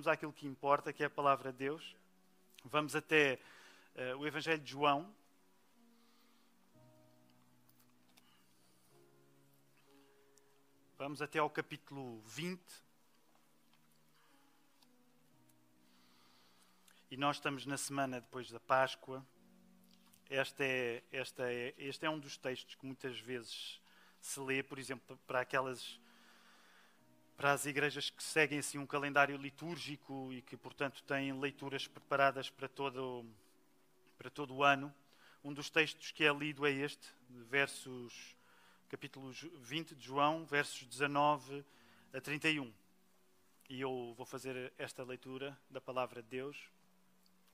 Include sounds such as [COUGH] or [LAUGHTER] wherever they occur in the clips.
vamos àquilo que importa, que é a palavra de Deus. Vamos até uh, o Evangelho de João. Vamos até ao capítulo 20. E nós estamos na semana depois da Páscoa. Este é, este é, este é um dos textos que muitas vezes se lê, por exemplo, para aquelas para as igrejas que seguem assim um calendário litúrgico e que, portanto, têm leituras preparadas para todo, para todo o ano. Um dos textos que é lido é este, versos, capítulo 20 de João, versos 19 a 31. E eu vou fazer esta leitura da palavra de Deus,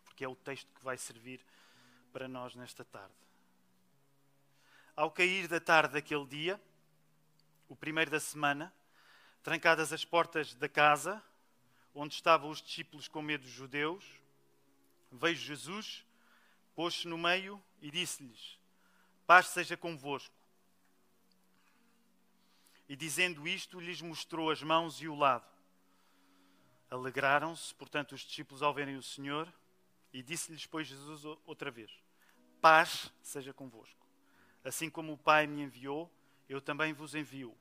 porque é o texto que vai servir para nós nesta tarde. Ao cair da tarde daquele dia, o primeiro da semana, Trancadas as portas da casa, onde estavam os discípulos com medo dos judeus, veio Jesus, pôs-se no meio e disse-lhes: Paz seja convosco. E dizendo isto, lhes mostrou as mãos e o lado. Alegraram-se, portanto, os discípulos ao verem o Senhor, e disse-lhes, pois, Jesus outra vez: Paz seja convosco. Assim como o Pai me enviou, eu também vos envio.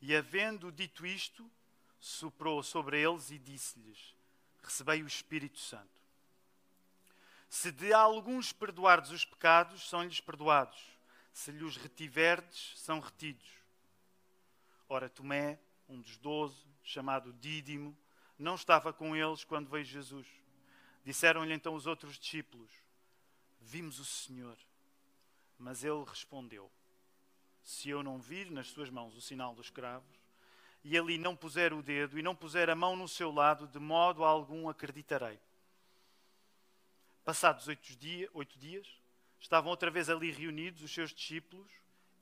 E havendo dito isto, soprou sobre eles e disse-lhes: Recebei o Espírito Santo. Se de alguns perdoardes os pecados, são-lhes perdoados. Se lhes retiverdes, são retidos. Ora, Tomé, um dos doze, chamado Dídimo, não estava com eles quando veio Jesus. Disseram-lhe então os outros discípulos: Vimos o Senhor. Mas ele respondeu: se eu não vir nas suas mãos o sinal dos cravos, e ali não puser o dedo e não puser a mão no seu lado, de modo algum acreditarei. Passados oito, dia, oito dias, estavam outra vez ali reunidos os seus discípulos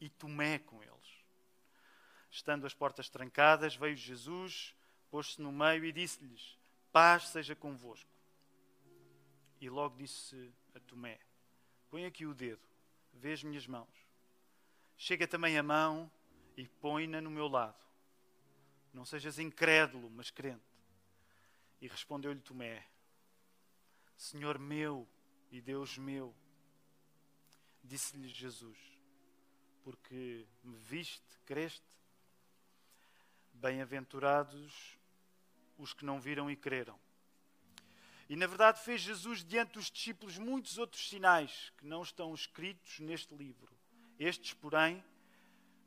e Tomé com eles. Estando as portas trancadas, veio Jesus, pôs-se no meio e disse-lhes: Paz seja convosco. E logo disse a Tomé: Põe aqui o dedo, vê as minhas mãos Chega também a mão e põe-na no meu lado. Não sejas incrédulo, mas crente. E respondeu-lhe Tomé: Senhor meu e Deus meu. Disse-lhe Jesus: Porque me viste, creste? Bem-aventurados os que não viram e creram. E na verdade fez Jesus diante dos discípulos muitos outros sinais que não estão escritos neste livro. Estes, porém,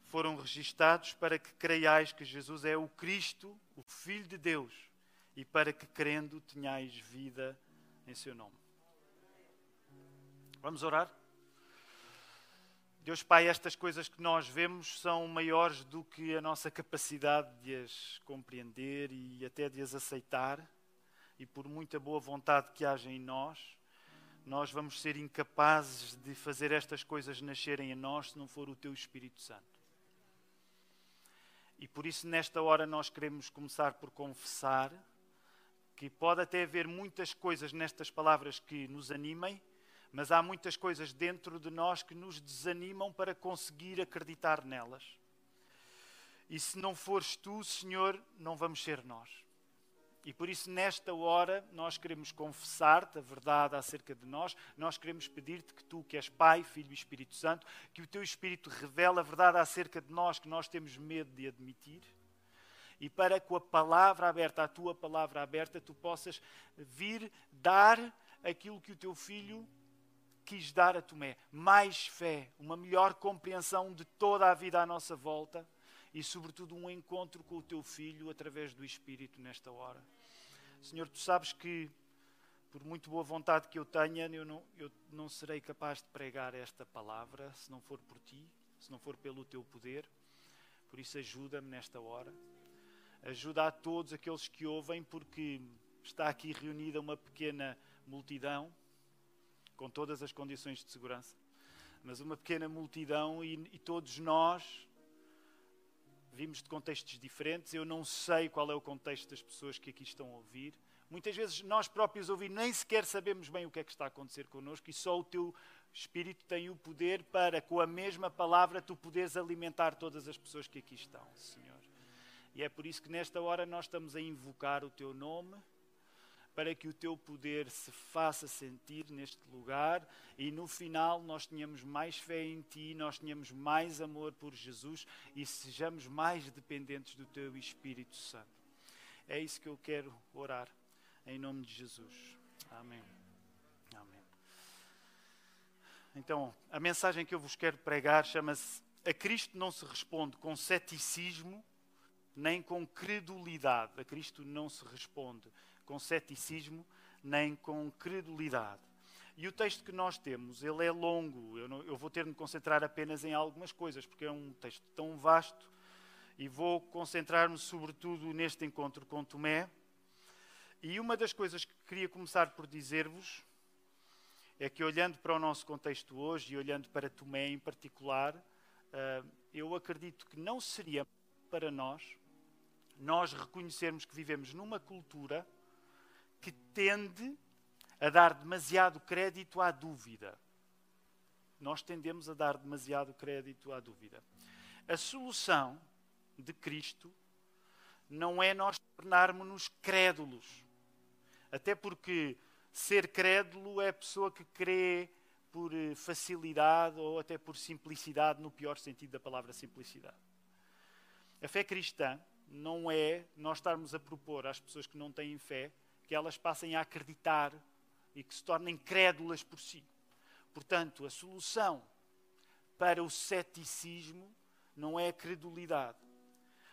foram registados para que creiais que Jesus é o Cristo, o Filho de Deus, e para que crendo tenhais vida em seu nome. Vamos orar? Deus Pai, estas coisas que nós vemos são maiores do que a nossa capacidade de as compreender e até de as aceitar, e por muita boa vontade que haja em nós, nós vamos ser incapazes de fazer estas coisas nascerem em nós se não for o Teu Espírito Santo. E por isso, nesta hora, nós queremos começar por confessar que pode até haver muitas coisas nestas palavras que nos animem, mas há muitas coisas dentro de nós que nos desanimam para conseguir acreditar nelas. E se não fores tu, Senhor, não vamos ser nós. E por isso, nesta hora, nós queremos confessar-te a verdade acerca de nós. Nós queremos pedir-te que tu, que és Pai, Filho e Espírito Santo, que o teu Espírito revele a verdade acerca de nós que nós temos medo de admitir. E para com a palavra aberta, a tua palavra aberta, tu possas vir dar aquilo que o teu filho quis dar a Tomé: mais fé, uma melhor compreensão de toda a vida à nossa volta e, sobretudo, um encontro com o teu filho através do Espírito nesta hora. Senhor, tu sabes que, por muito boa vontade que eu tenha, eu não, eu não serei capaz de pregar esta palavra se não for por ti, se não for pelo teu poder. Por isso, ajuda-me nesta hora. Ajuda a todos aqueles que ouvem, porque está aqui reunida uma pequena multidão, com todas as condições de segurança, mas uma pequena multidão e, e todos nós vimos de contextos diferentes, eu não sei qual é o contexto das pessoas que aqui estão a ouvir. Muitas vezes nós próprios ouvir nem sequer sabemos bem o que é que está a acontecer connosco e só o teu Espírito tem o poder para, com a mesma palavra, tu poderes alimentar todas as pessoas que aqui estão, Senhor. E é por isso que nesta hora nós estamos a invocar o teu nome para que o teu poder se faça sentir neste lugar e no final nós tenhamos mais fé em ti, nós tenhamos mais amor por Jesus e sejamos mais dependentes do teu Espírito Santo. É isso que eu quero orar em nome de Jesus. Amém. Amém. Então, a mensagem que eu vos quero pregar chama-se A Cristo não se responde com ceticismo nem com credulidade. A Cristo não se responde com ceticismo nem com credulidade. E o texto que nós temos, ele é longo. Eu, não, eu vou ter de me concentrar apenas em algumas coisas, porque é um texto tão vasto. E vou concentrar-me sobretudo neste encontro com Tomé. E uma das coisas que queria começar por dizer-vos é que, olhando para o nosso contexto hoje e olhando para Tomé em particular, ah, eu acredito que não seria para nós nós reconhecermos que vivemos numa cultura que tende a dar demasiado crédito à dúvida. Nós tendemos a dar demasiado crédito à dúvida. A solução de Cristo não é nós tornarmos-nos crédulos. Até porque ser crédulo é a pessoa que crê por eh, facilidade ou até por simplicidade, no pior sentido da palavra simplicidade. A fé cristã não é nós estarmos a propor às pessoas que não têm fé que elas passem a acreditar e que se tornem crédulas por si. Portanto, a solução para o ceticismo não é a credulidade.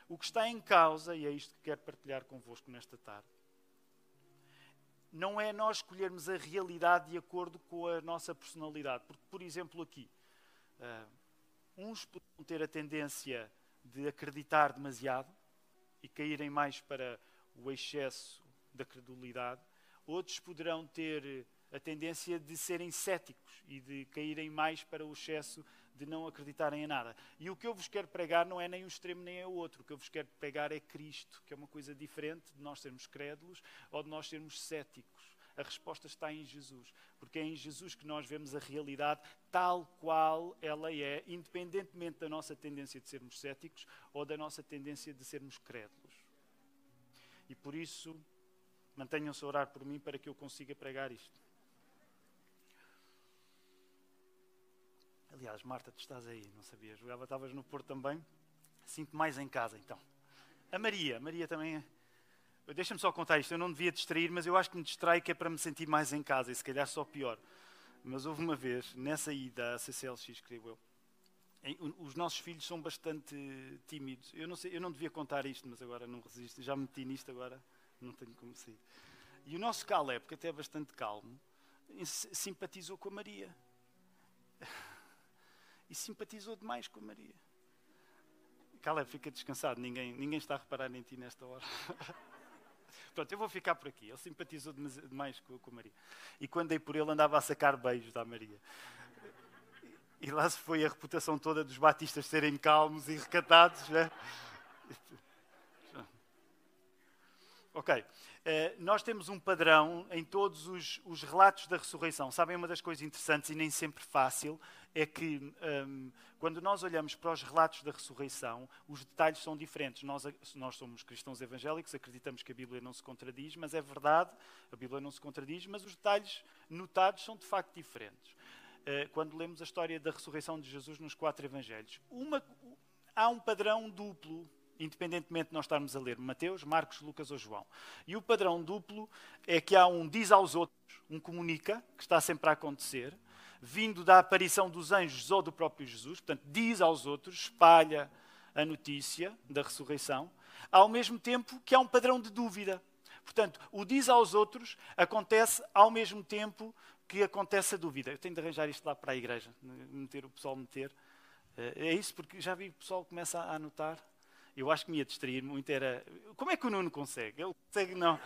O que está em causa, e é isto que quero partilhar convosco nesta tarde, não é nós escolhermos a realidade de acordo com a nossa personalidade. Porque, por exemplo, aqui, uh, uns podem ter a tendência de acreditar demasiado e caírem mais para o excesso da credulidade, outros poderão ter a tendência de serem céticos e de caírem mais para o excesso de não acreditarem em nada. E o que eu vos quero pregar não é nem um extremo nem é o outro. O que eu vos quero pregar é Cristo, que é uma coisa diferente de nós sermos crédulos ou de nós sermos céticos. A resposta está em Jesus, porque é em Jesus que nós vemos a realidade tal qual ela é, independentemente da nossa tendência de sermos céticos ou da nossa tendência de sermos crédulos. E por isso, mantenham-se a orar por mim para que eu consiga pregar isto. Aliás, Marta, tu estás aí, não sabias? Jogava, estavas no Porto também. Sinto mais em casa, então. A Maria, Maria também. É- deixa-me só contar isto. Eu não devia distrair, mas eu acho que me distrai que é para me sentir mais em casa e se calhar só pior. Mas houve uma vez, nessa ida à CCLX, creio eu, os nossos filhos são bastante tímidos. Eu não, sei, eu não devia contar isto, mas agora não resisto. Já me meti nisto, agora não tenho como sair. E o nosso Caleb, que até é bastante calmo, simpatizou com a Maria [LAUGHS] e simpatizou demais com a Maria. Caleb, fica descansado, ninguém, ninguém está a reparar em ti nesta hora. [LAUGHS] Pronto, eu vou ficar por aqui. Ele simpatizou demais com, com a Maria. E quando dei por ele, andava a sacar beijos da Maria. E lá se foi a reputação toda dos batistas serem calmos e recatados. Né? Ok. Uh, nós temos um padrão em todos os, os, relatos da ressurreição. Sabem, uma das coisas interessantes e nem sempre fácil é que um, ehm, quando nós olhamos para os relatos da ressurreição, os detalhes são diferentes. Nós, nós somos cristãos evangélicos, acreditamos que a Bíblia não se contradiz, mas é verdade, a Bíblia não se contradiz, mas os detalhes notados são de facto diferentes. Uh, quando lemos a história da ressurreição de Jesus nos quatro evangelhos, uma, há um padrão duplo independentemente de nós estarmos a ler Mateus, Marcos, Lucas ou João. E o padrão duplo é que há um diz aos outros, um comunica, que está sempre a acontecer, vindo da aparição dos anjos ou do próprio Jesus, portanto, diz aos outros, espalha a notícia da ressurreição, ao mesmo tempo que há um padrão de dúvida. Portanto, o diz aos outros acontece ao mesmo tempo que acontece a dúvida. Eu tenho de arranjar isto lá para a igreja, meter o pessoal meter. Eh, é isso, porque já vi o pessoal começa a anotar eu acho que me ia distrair muito era como é que o Nuno consegue? Ele consegue, não.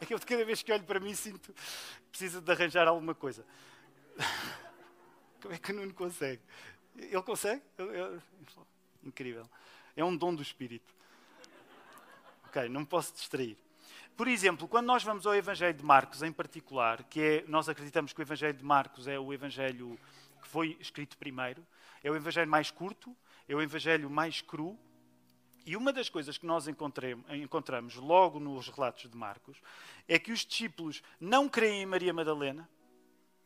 É que eu cada vez que olho para mim sinto que precisa de arranjar alguma coisa. Como é que o Nuno consegue? Ele consegue? Incrível. É um dom do Espírito. Ok, não posso distrair. Por exemplo, quando nós vamos ao Evangelho de Marcos em particular, que é, nós acreditamos que o Evangelho de Marcos é o Evangelho que foi escrito primeiro, é o Evangelho mais curto, é o Evangelho mais cru, E uma das coisas que nós encontramos logo nos relatos de Marcos é que os discípulos não creem em Maria Madalena,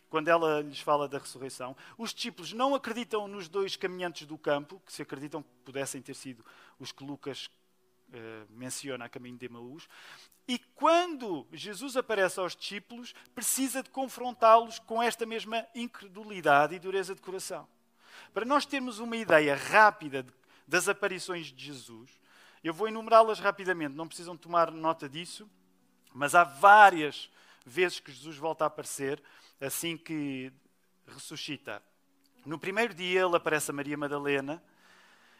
quando ela lhes fala da ressurreição. Os discípulos não acreditam nos dois caminhantes do campo, que se acreditam que pudessem ter sido os que Lucas eh, menciona a caminho de Emaús. E quando Jesus aparece aos discípulos, precisa de confrontá-los com esta mesma incredulidade e dureza de coração. Para nós termos uma ideia rápida de das aparições de Jesus. Eu vou enumerá-las rapidamente, não precisam tomar nota disso, mas há várias vezes que Jesus volta a aparecer assim que ressuscita. No primeiro dia, ele aparece a Maria Madalena,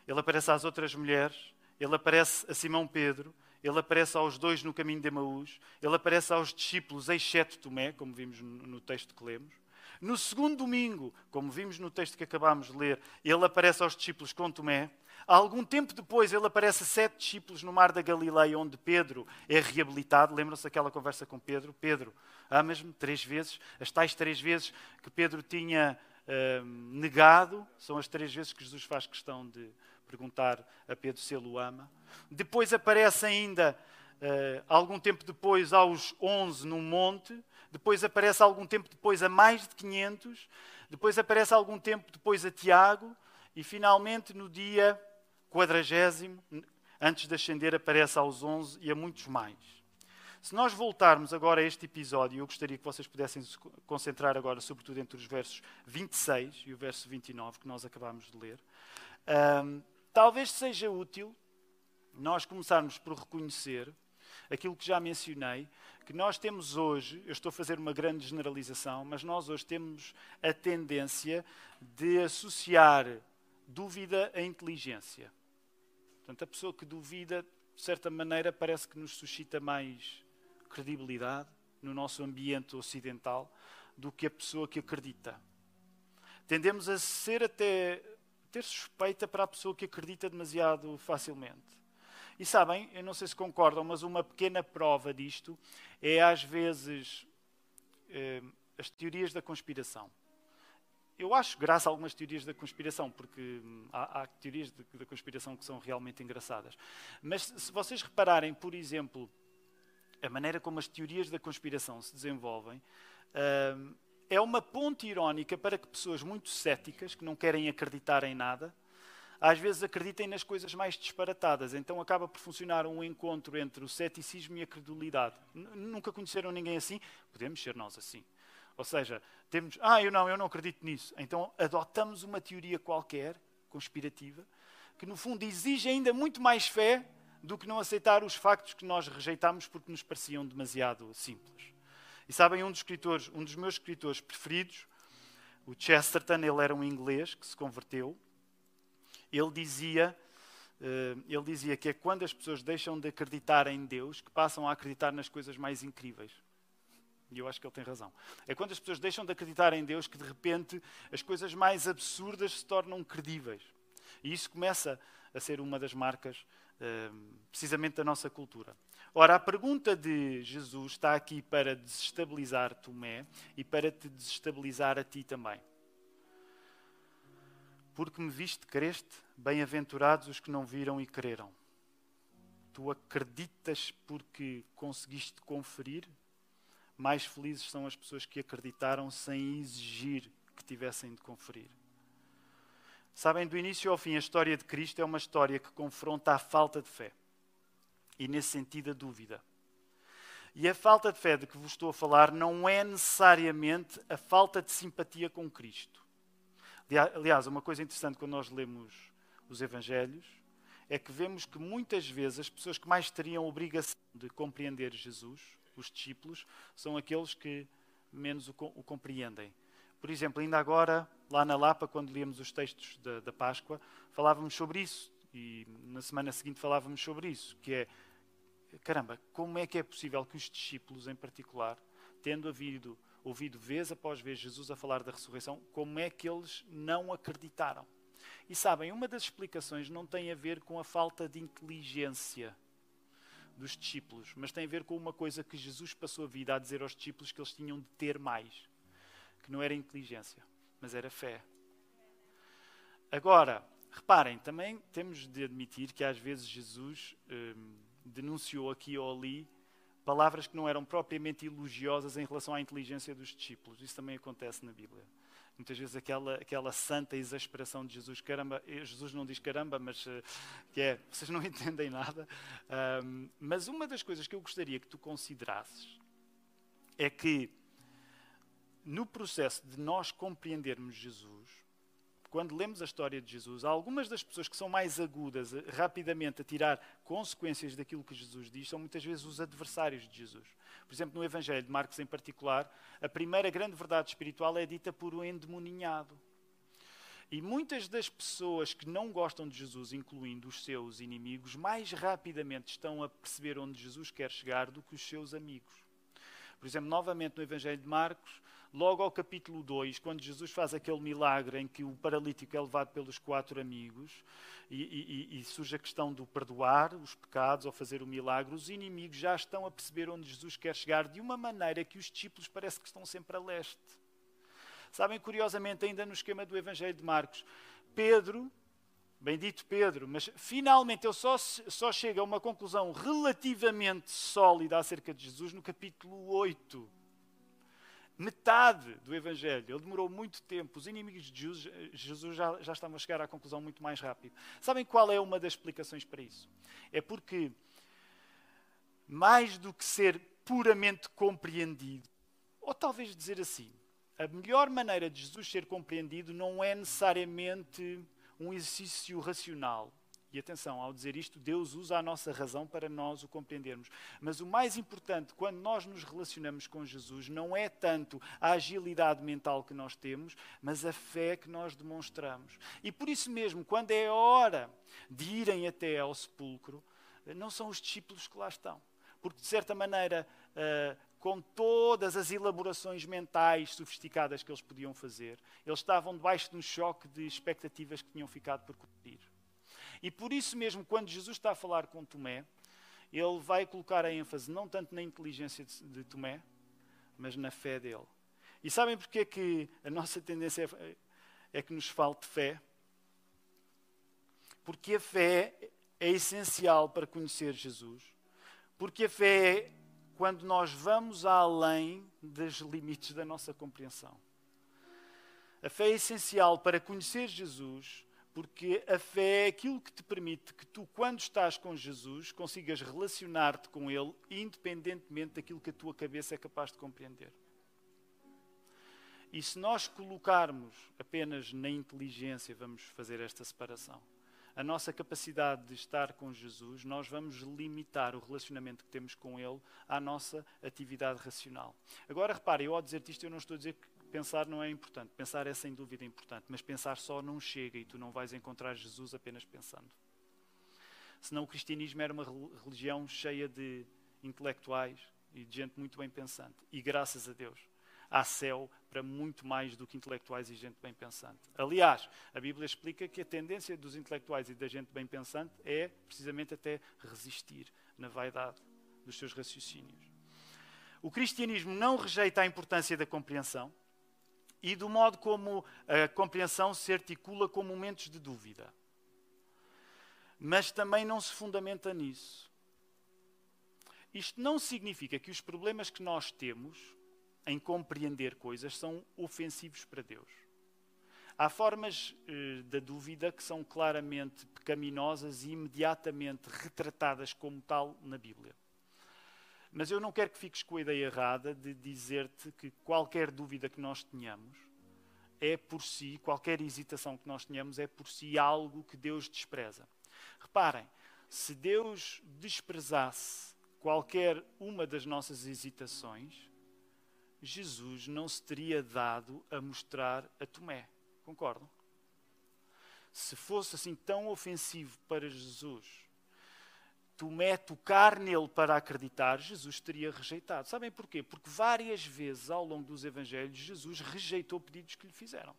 ele aparece às outras mulheres, ele aparece a Simão Pedro, ele aparece aos dois no caminho de Emaús, ele aparece aos discípulos, exceto Tomé, como vimos no texto que lemos. No segundo domingo, como vimos no texto que acabámos de ler, ele aparece aos discípulos com Tomé. Algum tempo depois, ele aparece a sete discípulos no mar da Galileia, onde Pedro é reabilitado. Lembram-se daquela conversa com Pedro? Pedro, amas-me? Três vezes. As tais três vezes que Pedro tinha uh, negado, são as três vezes que Jesus faz questão de perguntar a Pedro se ele o ama. Depois aparece ainda, uh, algum tempo depois, aos onze no monte. Depois aparece algum tempo depois a mais de 500. Depois aparece algum tempo depois a Tiago. E finalmente, no dia quadragésimo, antes de ascender, aparece aos 11 e a muitos mais. Se nós voltarmos agora a este episódio, eu gostaria que vocês pudessem se concentrar agora, sobretudo entre os versos 26 e o verso 29, que nós acabámos de ler. Um, talvez seja útil nós começarmos por reconhecer aquilo que já mencionei, que nós temos hoje, eu estou a fazer uma grande generalização, mas nós hoje temos a tendência de associar dúvida à inteligência. Portanto, a pessoa que duvida, de certa maneira, parece que nos suscita mais credibilidade no nosso ambiente ocidental do que a pessoa que acredita. Tendemos a ser até ter suspeita para a pessoa que acredita demasiado facilmente. E sabem, eu não sei se concordam, mas uma pequena prova disto é às vezes eh, as teorias da conspiração eu acho graça a algumas teorias da conspiração, porque hum, há, há teorias da conspiração que são realmente engraçadas. Mas se vocês repararem, por exemplo, a maneira como as teorias da conspiração se desenvolvem, hum, é uma ponte irónica para que pessoas muito céticas, que não querem acreditar em nada, às vezes acreditem nas coisas mais disparatadas. Então acaba por funcionar um encontro entre o ceticismo e a credulidade. Nunca conheceram ninguém assim? Podemos ser nós assim. Ou seja, temos, ah, eu não, eu não acredito nisso. Então adotamos uma teoria qualquer, conspirativa, que no fundo exige ainda muito mais fé do que não aceitar os factos que nós rejeitamos porque nos pareciam demasiado simples. E sabem, um dos escritores, um dos meus escritores preferidos, o Chesterton, ele era um inglês que se converteu. Ele dizia, eh, ele dizia que é quando as pessoas deixam de acreditar em Deus que passam a acreditar nas coisas mais incríveis. E eu acho que ele tem razão. É quando as pessoas deixam de acreditar em Deus que de repente as coisas mais absurdas se tornam credíveis. E isso começa a ser uma das marcas ehm, precisamente da nossa cultura. Ora, a pergunta de Jesus está aqui para desestabilizar Tomé e para te desestabilizar a ti também. Porque me viste, creste, bem-aventurados os que não viram e creram. Tu acreditas porque conseguiste conferir mais felizes são as pessoas que acreditaram sem exigir que tivessem de conferir. Sabem, do início ao fim, a história de Cristo é uma história que confronta a falta de fé. E, nesse sentido, a dúvida. E a falta de fé de que vos estou a falar não é necessariamente a falta de simpatia com Cristo. Aliás, uma coisa interessante quando nós lemos os Evangelhos é que vemos que muitas vezes as pessoas que mais teriam obrigação de compreender Jesus os discípulos, são aqueles que menos o, o compreendem. Por exemplo, ainda agora, lá na Lapa, quando líamos os textos da, da Páscoa, falávamos sobre isso. E na semana seguinte falávamos sobre isso, que é, caramba, como é que é possível que os discípulos, em particular, tendo havido, ouvido vez após vez Jesus a falar da ressurreição, como é que eles não acreditaram? E sabem, uma das explicações não tem a ver com a falta de inteligência dos discípulos, mas tem a ver com uma coisa que Jesus passou a vida a dizer aos discípulos que eles tinham de ter mais, que não era inteligência, mas era fé. Agora, Reparem, também temos de admitir que às vezes Jesus hum, denunciou aqui ou ali palavras que não eram propriamente elogiosas em relação à inteligência dos discípulos. Isso também acontece na Bíblia. Muitas vezes aquela, aquela santa exasperação de Jesus, caramba, eh, Jesus não diz caramba, mas uh, que é, [LAUGHS] vocês não entendem nada. Um, mas uma das coisas que eu gostaria que tu considerasses é que no processo de nós compreendermos Jesus, quando lemos a história de Jesus, algumas das pessoas que são mais agudas, rapidamente a tirar consequências daquilo que Jesus diz, são muitas vezes os adversários de Jesus. Por exemplo, no Evangelho de Marcos em particular, a primeira grande verdade espiritual é dita por um endemoninhado. E muitas das pessoas que não gostam de Jesus, incluindo os seus inimigos, mais rapidamente estão a perceber onde Jesus quer chegar do que os seus amigos. Por exemplo, novamente no Evangelho de Marcos, logo ao capítulo 2, quando Jesus faz aquele milagre em que o paralítico é levado pelos quatro amigos e, e, e, surge a questão do perdoar os pecados ou fazer o milagre, os inimigos já estão a perceber onde Jesus quer chegar de uma maneira que os discípulos parece que estão sempre a leste. Sabem, curiosamente, ainda no esquema do Evangelho de Marcos, Pedro, bendito Pedro, mas finalmente ele só, só chega a uma conclusão relativamente sólida acerca de Jesus no capítulo 8 metade do Evangelho. Ele demorou muito tempo. Os inimigos de Jesus, Jesus já, já estavam a chegar à conclusão muito mais rápido. Sabem qual é uma das explicações para isso? É porque, mais do que ser puramente compreendido, ou talvez dizer assim, a melhor maneira de Jesus ser compreendido não é necessariamente um exercício racional, e atenção, ao dizer isto, Deus usa a nossa razão para nós o compreendermos. Mas o mais importante, quando nós nos relacionamos com Jesus, não é tanto a agilidade mental que nós temos, mas a fé que nós demonstramos. E por isso mesmo, quando é hora de irem até ao sepulcro, não são os discípulos que lá estão. Porque, de certa maneira, uh, com todas as elaborações mentais sofisticadas que eles podiam fazer, eles estavam debaixo de um choque de expectativas que tinham ficado por cumprir. E por isso mesmo, quando Jesus está a falar com Tomé, ele vai colocar a ênfase não tanto na inteligência de, Tomé, mas na fé dele. E sabem porque é que a nossa tendência é, é que nos falte fé? Porque a fé é essencial para conhecer Jesus. Porque a fé é quando nós vamos além dos limites da nossa compreensão. A fé é essencial para conhecer Jesus porque a fé é aquilo que te permite que tu, quando estás com Jesus, consigas relacionar-te com Ele, independentemente daquilo que a tua cabeça é capaz de compreender. E se nós colocarmos apenas na inteligência, vamos fazer esta separação, a nossa capacidade de estar com Jesus, nós vamos limitar o relacionamento que temos com Ele à nossa atividade racional. Agora, repare, eu ao dizer isto, eu não estou a dizer que pensar não é importante. Pensar é sem dúvida importante, mas pensar só não chega e tu não vais encontrar Jesus apenas pensando. Senão o cristianismo era uma religião cheia de intelectuais e de gente muito bem pensante. E graças a Deus, há céu para muito mais do que intelectuais e gente bem pensante. Aliás, a Bíblia explica que a tendência dos intelectuais e da gente bem pensante é precisamente até resistir na vaidade dos seus raciocínios. O cristianismo não rejeita a importância da compreensão, e do modo como a compreensão se articula com momentos de dúvida. Mas também não se fundamenta nisso. Isto não significa que os problemas que nós temos em compreender coisas são ofensivos para Deus. Há formas eh, da dúvida que são claramente pecaminosas e imediatamente retratadas como tal na Bíblia. Mas eu não quero que fiques com a ideia errada de dizer-te que qualquer dúvida que nós tenhamos é por si, qualquer hesitação que nós tenhamos é por si algo que Deus despreza. Reparem, se Deus desprezasse qualquer uma das nossas hesitações, Jesus não se teria dado a mostrar a Tomé. Concordam? Se fosse assim tão ofensivo para Jesus Tomé tocar nele para acreditar, Jesus teria rejeitado. Sabem porquê? Porque várias vezes ao longo dos Evangelhos Jesus rejeitou pedidos que lhe fizeram.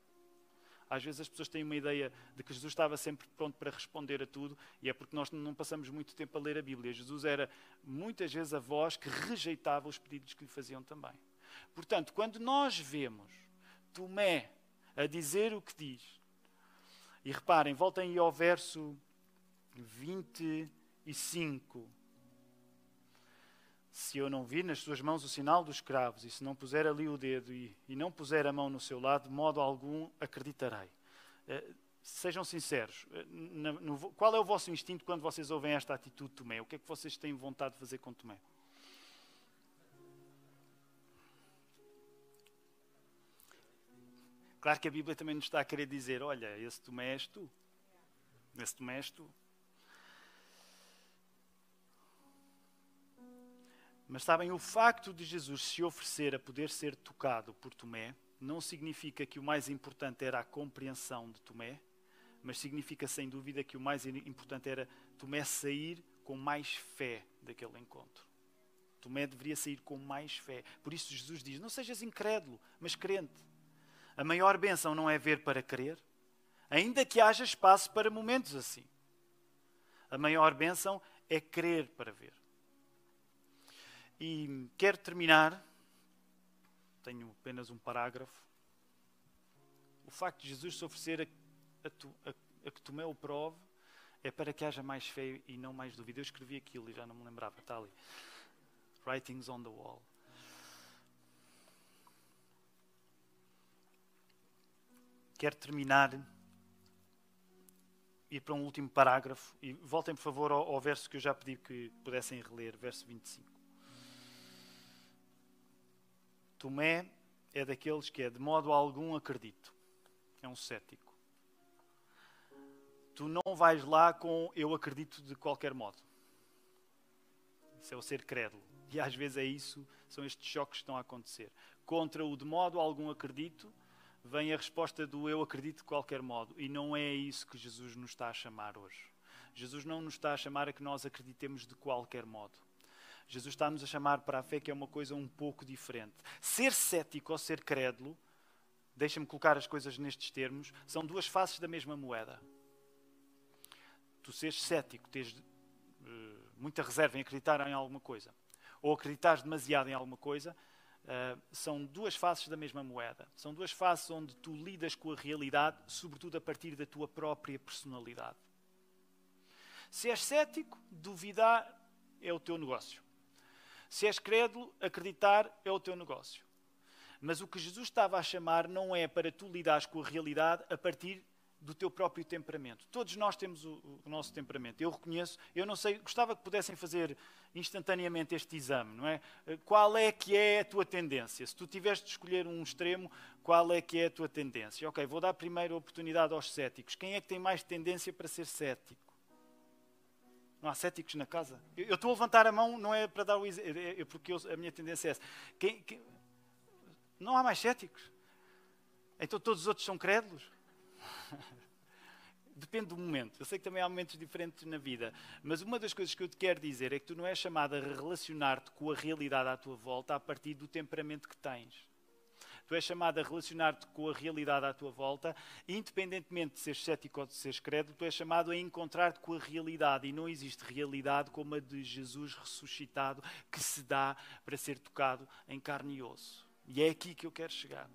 Às vezes as pessoas têm uma ideia de que Jesus estava sempre pronto para responder a tudo, e é porque nós não passamos muito tempo a ler a Bíblia. Jesus era muitas vezes a voz que rejeitava os pedidos que lhe faziam também. Portanto, quando nós vemos Tomé a dizer o que diz, E reparem, voltem ao verso 25. Se eu não vir nas suas mãos o sinal dos cravos, e se não puser ali o dedo e, e não puser a mão no seu lado, de modo algum acreditarei. Uh, sejam sinceros, no, qual é o vosso instinto quando vocês ouvem esta atitude de Tomé? O que é que vocês têm vontade de fazer com Tomé? Claro que a Bíblia também nos está a querer dizer: olha, esse Tomé és tu. Esse Tomé és tu. Mas sabem, o facto de Jesus se oferecer a poder ser tocado por Tomé não significa que o mais importante era a compreensão de Tomé, mas significa sem dúvida que o mais importante era Tomé sair com mais fé daquele encontro. Tomé deveria sair com mais fé. Por isso Jesus diz: Não sejas incrédulo, mas crente. A maior bênção não é ver para crer, ainda que haja espaço para momentos assim. A maior bênção é crer para ver. E quero terminar, tenho apenas um parágrafo. O facto de Jesus se oferecer a, a, a, a que Tomé o prove é para que haja mais fé e não mais dúvida. Eu escrevi aquilo e já não me lembrava, está ali. Writings on the wall. quero terminar, ir para um último parágrafo e voltem, por favor, ao, ao verso que eu já pedi que pudessem reler, verso 25. Tomé é daqueles que é de modo algum acredito. É um cético. Tu não vais lá com eu acredito de qualquer modo. Isso é o ser crédulo. E às vezes é isso, são estes choques que estão a acontecer. Contra o de modo algum acredito, vem a resposta do eu acredito de qualquer modo. E não é isso que Jesus nos está a chamar hoje. Jesus não nos está a chamar a que nós acreditemos de qualquer modo. Jesus está-nos a chamar para a fé que é uma coisa um pouco diferente. Ser cético ou ser crédulo, deixa-me colocar as coisas nestes termos, são duas faces da mesma moeda. Tu seres cético, tens uh, muita reserva em acreditar em alguma coisa, ou acreditares demasiado em alguma coisa, Uh, são duas faces da mesma moeda. São duas faces onde tu lidas com a realidade, sobretudo a partir da tua própria personalidade. Se és cético, duvidar é o teu negócio. Se és crédulo, acreditar é o teu negócio. Mas o que Jesus estava a chamar não é para tu lidares com a realidade a partir do teu próprio temperamento. Todos nós temos o, o, nosso temperamento. Eu reconheço, eu não sei, gostava que pudessem fazer instantaneamente este exame, não é? Qual é que é a tua tendência? Se tu tiveres de escolher um extremo, qual é que é a tua tendência? Ok, vou dar primeiro a oportunidade aos céticos. Quem é que tem mais tendência para ser cético? Não há céticos na casa? Eu, eu estou a levantar a mão, não é para dar o exemplo, é, é porque eu, a minha tendência é essa. Quem, quem, não há mais céticos? Então todos os outros são crédulos? [LAUGHS] Depende do momento. Eu sei que também há momentos diferentes na vida. Mas uma das coisas que eu te quero dizer é que tu não és chamado a relacionar-te com a realidade à tua volta a partir do temperamento que tens. Tu és chamado a relacionar-te com a realidade à tua volta, independentemente de seres cético ou de seres crédulo, tu és chamado a encontrar-te com a realidade. E não existe realidade como a de Jesus ressuscitado que se dá para ser tocado em carne e osso. E é aqui que eu quero chegar.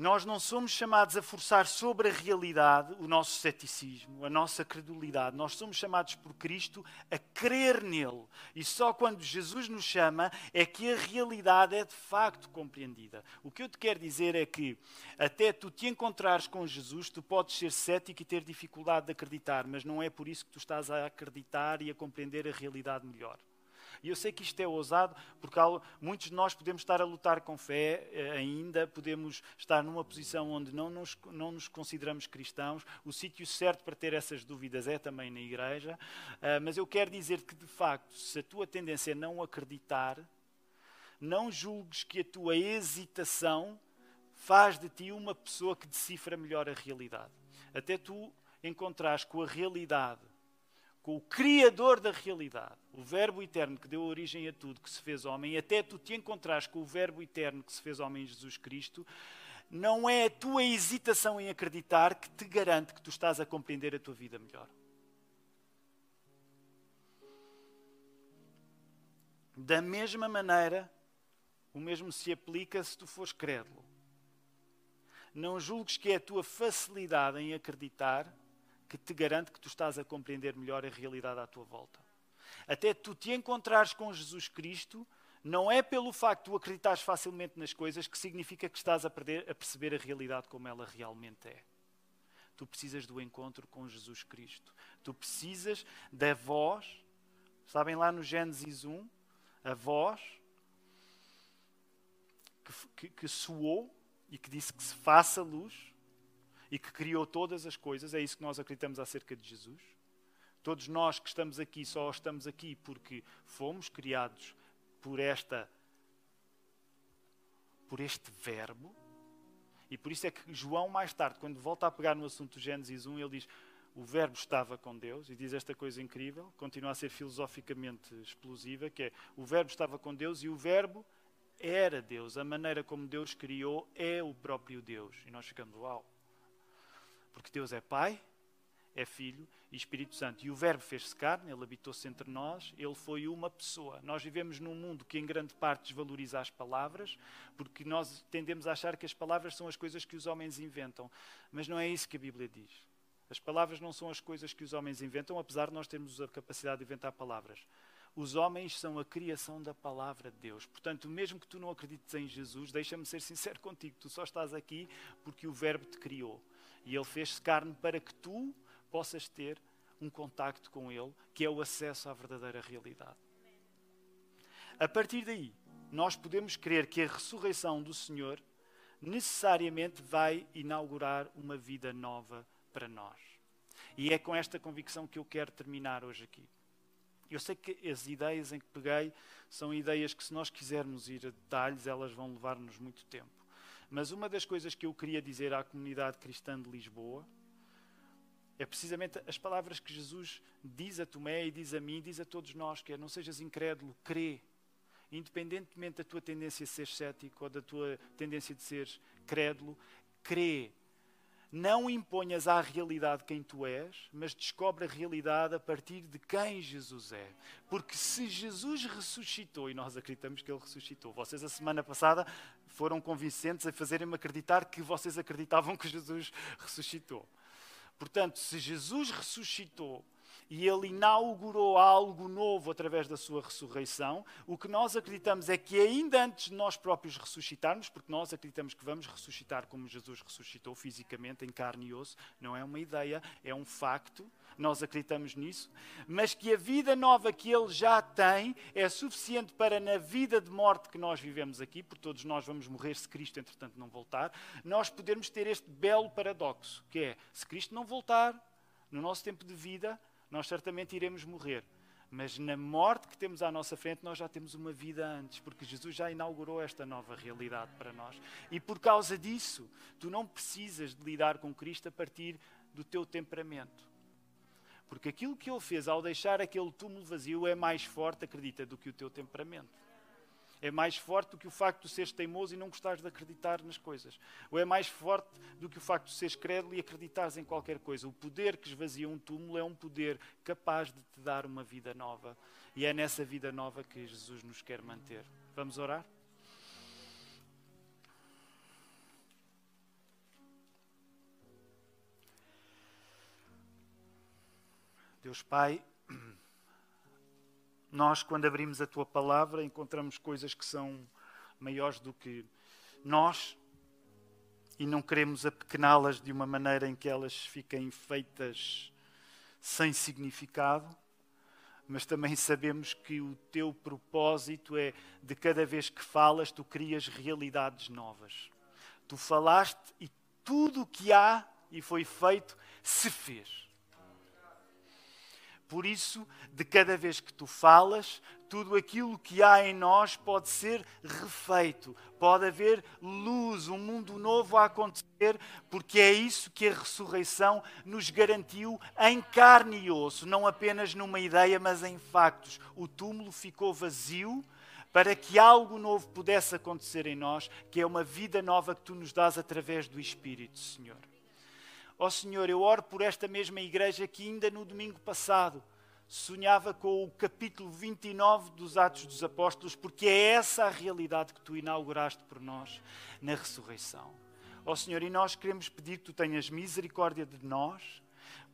Nós não somos chamados a forçar sobre a realidade o nosso ceticismo, a nossa credulidade. Nós somos chamados por Cristo a crer nele. E só quando Jesus nos chama é que a realidade é de facto compreendida. O que eu te quero dizer é que, até tu te encontrares com Jesus, tu podes ser cético e ter dificuldade de acreditar, mas não é por isso que tu estás a acreditar e a compreender a realidade melhor. E eu sei que isto é ousado, porque muitos de nós podemos estar a lutar com fé eh, ainda, podemos estar numa posição onde não nos, não nos consideramos cristãos. O sítio certo para ter essas dúvidas é também na igreja. Eh, mas eu quero dizer que, de facto, se a tua tendência é não acreditar, não julgues que a tua hesitação faz de ti uma pessoa que decifra melhor a realidade. Até tu encontrares com a realidade com o Criador da realidade, o Verbo eterno que deu origem a tudo, que se fez homem, até tu te encontrares com o Verbo eterno que se fez homem em Jesus Cristo, não é a tua hesitação em acreditar que te garante que tu estás a compreender a tua vida melhor. Da mesma maneira, o mesmo se aplica se tu fores crédulo. não julgues que é a tua facilidade em acreditar que te garante que tu estás a compreender melhor a realidade à tua volta. Até tu te encontrares com Jesus Cristo, não é pelo facto de tu acreditares facilmente nas coisas que significa que estás a, perder, a perceber a realidade como ela realmente é. Tu precisas do encontro com Jesus Cristo. Tu precisas da voz, sabem lá no Gênesis 1, a voz que, que, que soou e que disse que se faça luz e que criou todas as coisas, é isso que nós acreditamos acerca de Jesus. Todos nós que estamos aqui só estamos aqui porque fomos criados por esta por este verbo. E por isso é que João mais tarde, quando volta a pegar no assunto do Gênesis 1, ele diz: "O verbo estava com Deus" e diz esta coisa incrível, continua a ser filosoficamente explosiva, que é: "O verbo estava com Deus e o verbo era Deus, a maneira como Deus criou é o próprio Deus". E nós ficamos: "Uau!" Porque Deus é Pai, é Filho e Espírito Santo. E o Verbo fez-se carne, ele habitou-se entre nós, ele foi uma pessoa. Nós vivemos num mundo que, em grande parte, desvaloriza as palavras, porque nós tendemos a achar que as palavras são as coisas que os homens inventam. Mas não é isso que a Bíblia diz. As palavras não são as coisas que os homens inventam, apesar de nós termos a capacidade de inventar palavras. Os homens são a criação da palavra de Deus. Portanto, mesmo que tu não acredites em Jesus, deixa-me ser sincero contigo, tu só estás aqui porque o Verbo te criou. E ele fez-se carne para que tu possas ter um contacto com Ele, que é o acesso à verdadeira realidade. A partir daí, nós podemos crer que a ressurreição do Senhor necessariamente vai inaugurar uma vida nova para nós. E é com esta convicção que eu quero terminar hoje aqui. Eu sei que as ideias em que peguei são ideias que, se nós quisermos ir a detalhes, elas vão levar-nos muito tempo. Mas uma das coisas que eu queria dizer à comunidade cristã de Lisboa é precisamente as palavras que Jesus diz a Tomé e diz a mim, diz a todos nós, que é não sejas incrédulo, crê. Independentemente da tua tendência a ser cético ou da tua tendência de seres crédulo, crê. Não imponhas à realidade quem tu és, mas descobre a realidade a partir de quem Jesus é. Porque se Jesus ressuscitou, e nós acreditamos que ele ressuscitou, vocês a semana passada foram convincentes a fazerem-me acreditar que vocês acreditavam que Jesus ressuscitou. Portanto, se Jesus ressuscitou e ele inaugurou algo novo através da sua ressurreição, o que nós acreditamos é que ainda antes de nós próprios ressuscitarmos, porque nós acreditamos que vamos ressuscitar como Jesus ressuscitou fisicamente, em carne e osso, não é uma ideia, é um facto nós acreditamos nisso, mas que a vida nova que ele já tem é suficiente para, na vida de morte que nós vivemos aqui, porque todos nós vamos morrer se Cristo, entretanto, não voltar, nós podermos ter este belo paradoxo, que é, se Cristo não voltar, no nosso tempo de vida, nós certamente iremos morrer. Mas na morte que temos à nossa frente, nós já temos uma vida antes, porque Jesus já inaugurou esta nova realidade para nós. E por causa disso, tu não precisas de lidar com Cristo a partir do teu temperamento. Porque aquilo que ele fez ao deixar aquele túmulo vazio é mais forte, acredita, do que o teu temperamento. É mais forte do que o facto de seres teimoso e não gostares de acreditar nas coisas. Ou é mais forte do que o facto de seres crédulo e acreditares em qualquer coisa. O poder que esvazia um túmulo é um poder capaz de te dar uma vida nova. E é nessa vida nova que Jesus nos quer manter. Vamos orar? Deus Pai, [CLEARS THROAT] nós, quando abrimos a tua palavra, encontramos coisas que são maiores do que nós e não queremos apequená-las de uma maneira em que elas fiquem feitas sem significado, mas também sabemos que o teu propósito é de cada vez que falas, tu crias realidades novas. Tu falaste e tudo o que há e foi feito se fez. Por isso, de cada vez que tu falas, tudo aquilo que há em nós pode ser refeito, pode haver luz, um mundo novo a acontecer, porque é isso que a ressurreição nos garantiu em carne e osso, não apenas numa ideia, mas em factos. O túmulo ficou vazio para que algo novo pudesse acontecer em nós, que é uma vida nova que tu nos dás através do Espírito, Senhor. Ó oh, Senhor, eu oro por esta mesma igreja que ainda no domingo passado sonhava com o capítulo 29 dos Atos dos Apóstolos, porque é essa a realidade que tu inauguraste por nós na ressurreição. Ó Senhor, e nós queremos pedir que tu tenhas misericórdia de nós,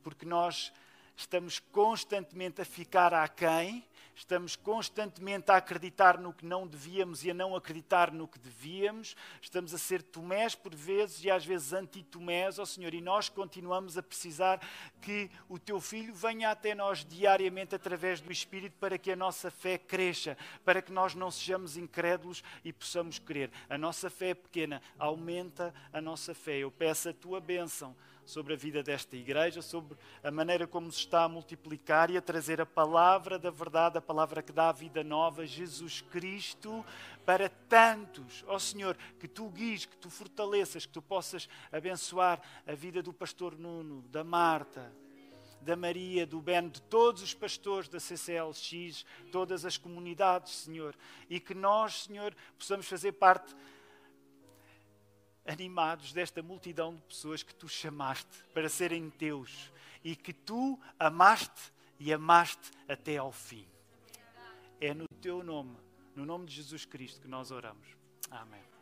porque nós estamos constantemente a ficar aquém, estamos constantemente a acreditar no que não devíamos e a não acreditar no que devíamos, estamos a ser tomés por vezes e às vezes anti-tomés, ó Senhor, e nós continuamos a precisar que o Teu Filho venha até nós diariamente através do Espírito para que a nossa fé cresça, para que nós não sejamos incrédulos e possamos crer. A nossa fé é pequena, aumenta a nossa fé. Eu peço a Tua bênção sobre a vida desta igreja, sobre a maneira como se está a multiplicar e a trazer a palavra da verdade, a palavra que dá a vida nova, Jesus Cristo, para tantos. Ó oh, Senhor, que tu guies, que tu fortaleças, que tu possas abençoar a vida do pastor Nuno, da Marta, da Maria, do Ben, de todos os pastores da CCLX, todas as comunidades, Senhor, e que nós, Senhor, possamos fazer parte animados desta multidão de pessoas que tu chamaste para serem teus e que tu amaste e amaste até ao fim. É no teu nome, no nome de Jesus Cristo, que nós oramos. Amém.